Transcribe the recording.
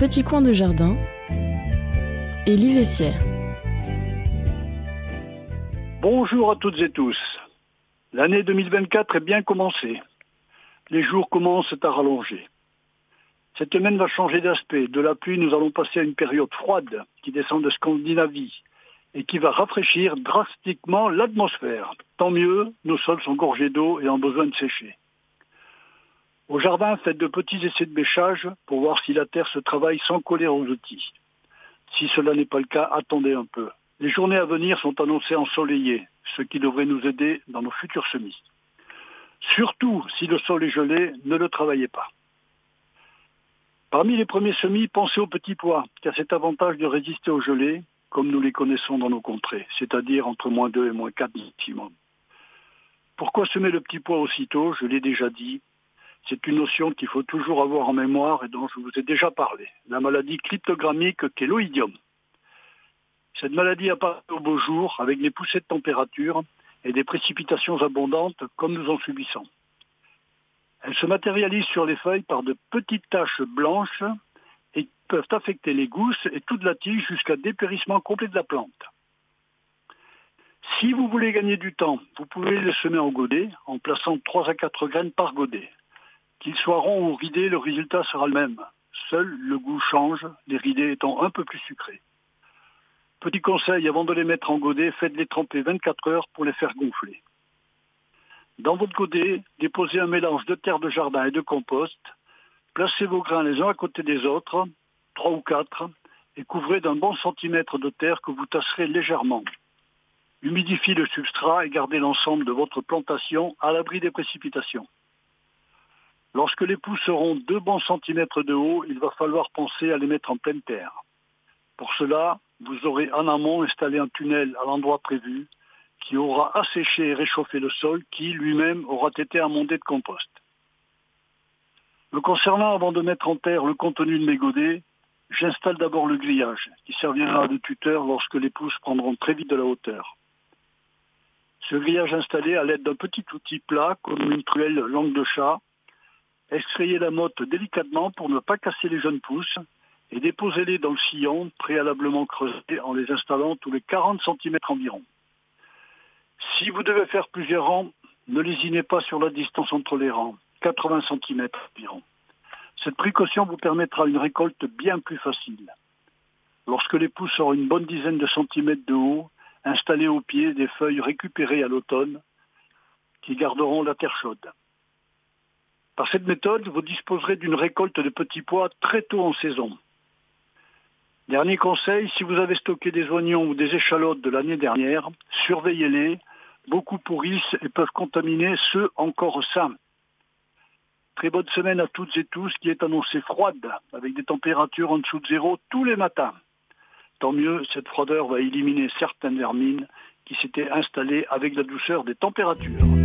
petit coin de jardin, Élie Vessière. Bonjour à toutes et tous. L'année 2024 est bien commencée. Les jours commencent à rallonger. Cette semaine va changer d'aspect. De la pluie, nous allons passer à une période froide qui descend de Scandinavie et qui va rafraîchir drastiquement l'atmosphère. Tant mieux, nos sols sont gorgés d'eau et ont besoin de sécher. Au jardin, faites de petits essais de bêchage pour voir si la terre se travaille sans coller aux outils. Si cela n'est pas le cas, attendez un peu. Les journées à venir sont annoncées ensoleillées, ce qui devrait nous aider dans nos futurs semis. Surtout, si le sol est gelé, ne le travaillez pas. Parmi les premiers semis, pensez aux petits pois, qui a cet avantage de résister au gelé, comme nous les connaissons dans nos contrées, c'est-à-dire entre moins 2 et moins 4 maximum. Pourquoi semer le petit pois aussitôt? Je l'ai déjà dit, c'est une notion qu'il faut toujours avoir en mémoire et dont je vous ai déjà parlé. La maladie cryptogrammique qu'est l'oïdium. Cette maladie apparaît au beau jour avec des poussées de température et des précipitations abondantes comme nous en subissons. Elle se matérialise sur les feuilles par de petites taches blanches et peuvent affecter les gousses et toute la tige jusqu'à dépérissement complet de la plante. Si vous voulez gagner du temps, vous pouvez le semer en godet en plaçant 3 à 4 graines par godet. Qu'ils soient ronds ou ridés, le résultat sera le même. Seul le goût change, les ridés étant un peu plus sucrés. Petit conseil, avant de les mettre en godet, faites-les tremper 24 heures pour les faire gonfler. Dans votre godet, déposez un mélange de terre de jardin et de compost. Placez vos grains les uns à côté des autres, trois ou quatre, et couvrez d'un bon centimètre de terre que vous tasserez légèrement. Humidifiez le substrat et gardez l'ensemble de votre plantation à l'abri des précipitations. Lorsque les pousses seront 2 bons centimètres de haut, il va falloir penser à les mettre en pleine terre. Pour cela, vous aurez en amont installé un tunnel à l'endroit prévu qui aura asséché et réchauffé le sol qui lui-même aura été amondé de compost. Me concernant, avant de mettre en terre le contenu de mes godets, j'installe d'abord le grillage qui servira de tuteur lorsque les pousses prendront très vite de la hauteur. Ce grillage installé à l'aide d'un petit outil plat comme une truelle langue de chat extrayez la motte délicatement pour ne pas casser les jeunes pousses et déposez-les dans le sillon préalablement creusé en les installant tous les 40 cm environ. Si vous devez faire plusieurs rangs, ne lésinez pas sur la distance entre les rangs, 80 cm environ. Cette précaution vous permettra une récolte bien plus facile. Lorsque les pousses auront une bonne dizaine de centimètres de haut, installez au pied des feuilles récupérées à l'automne qui garderont la terre chaude. Par cette méthode, vous disposerez d'une récolte de petits pois très tôt en saison. Dernier conseil, si vous avez stocké des oignons ou des échalotes de l'année dernière, surveillez-les. Beaucoup pourrissent et peuvent contaminer ceux encore sains. Très bonne semaine à toutes et tous qui est annoncée froide, avec des températures en dessous de zéro tous les matins. Tant mieux, cette froideur va éliminer certaines vermines qui s'étaient installées avec la douceur des températures.